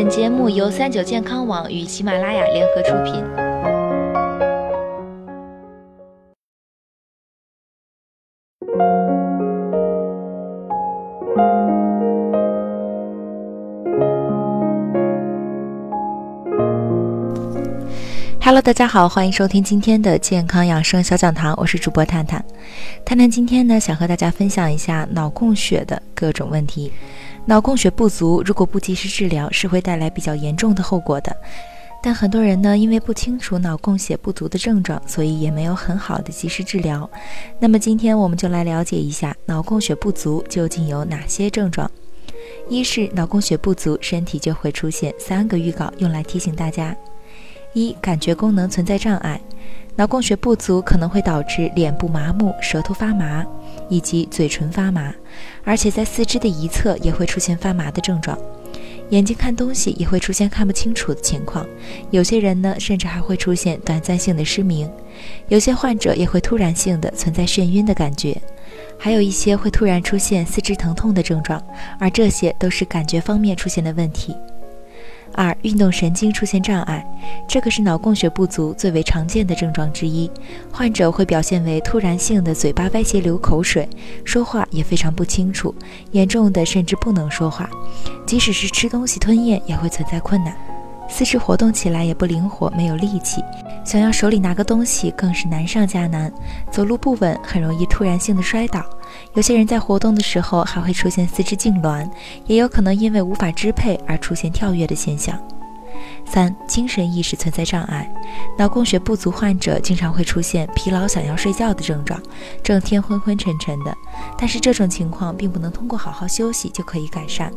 本节目由三九健康网与喜马拉雅联合出品。Hello，大家好，欢迎收听今天的健康养生小讲堂，我是主播探探。探探今天呢，想和大家分享一下脑供血的各种问题。脑供血不足，如果不及时治疗，是会带来比较严重的后果的。但很多人呢，因为不清楚脑供血不足的症状，所以也没有很好的及时治疗。那么今天我们就来了解一下脑供血不足究竟有哪些症状。一是脑供血不足，身体就会出现三个预告，用来提醒大家：一、感觉功能存在障碍。脑供血不足可能会导致脸部麻木、舌头发麻以及嘴唇发麻，而且在四肢的一侧也会出现发麻的症状，眼睛看东西也会出现看不清楚的情况，有些人呢甚至还会出现短暂性的失明，有些患者也会突然性的存在眩晕的感觉，还有一些会突然出现四肢疼痛的症状，而这些都是感觉方面出现的问题。二、运动神经出现障碍，这个是脑供血不足最为常见的症状之一。患者会表现为突然性的嘴巴歪斜流口水，说话也非常不清楚，严重的甚至不能说话，即使是吃东西吞咽也会存在困难。四肢活动起来也不灵活，没有力气，想要手里拿个东西更是难上加难，走路不稳，很容易突然性的摔倒。有些人在活动的时候还会出现四肢痉挛，也有可能因为无法支配而出现跳跃的现象。三、精神意识存在障碍，脑供血不足患者经常会出现疲劳、想要睡觉的症状，整天昏昏沉沉的。但是这种情况并不能通过好好休息就可以改善。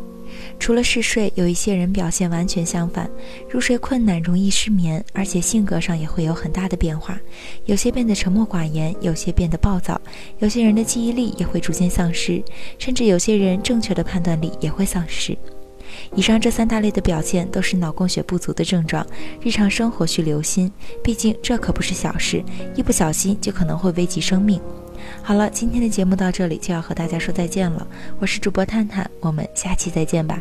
除了嗜睡，有一些人表现完全相反，入睡困难，容易失眠，而且性格上也会有很大的变化，有些变得沉默寡言，有些变得暴躁，有些人的记忆力也会逐渐丧失，甚至有些人正确的判断力也会丧失。以上这三大类的表现都是脑供血不足的症状，日常生活需留心，毕竟这可不是小事，一不小心就可能会危及生命。好了，今天的节目到这里就要和大家说再见了。我是主播探探，我们下期再见吧。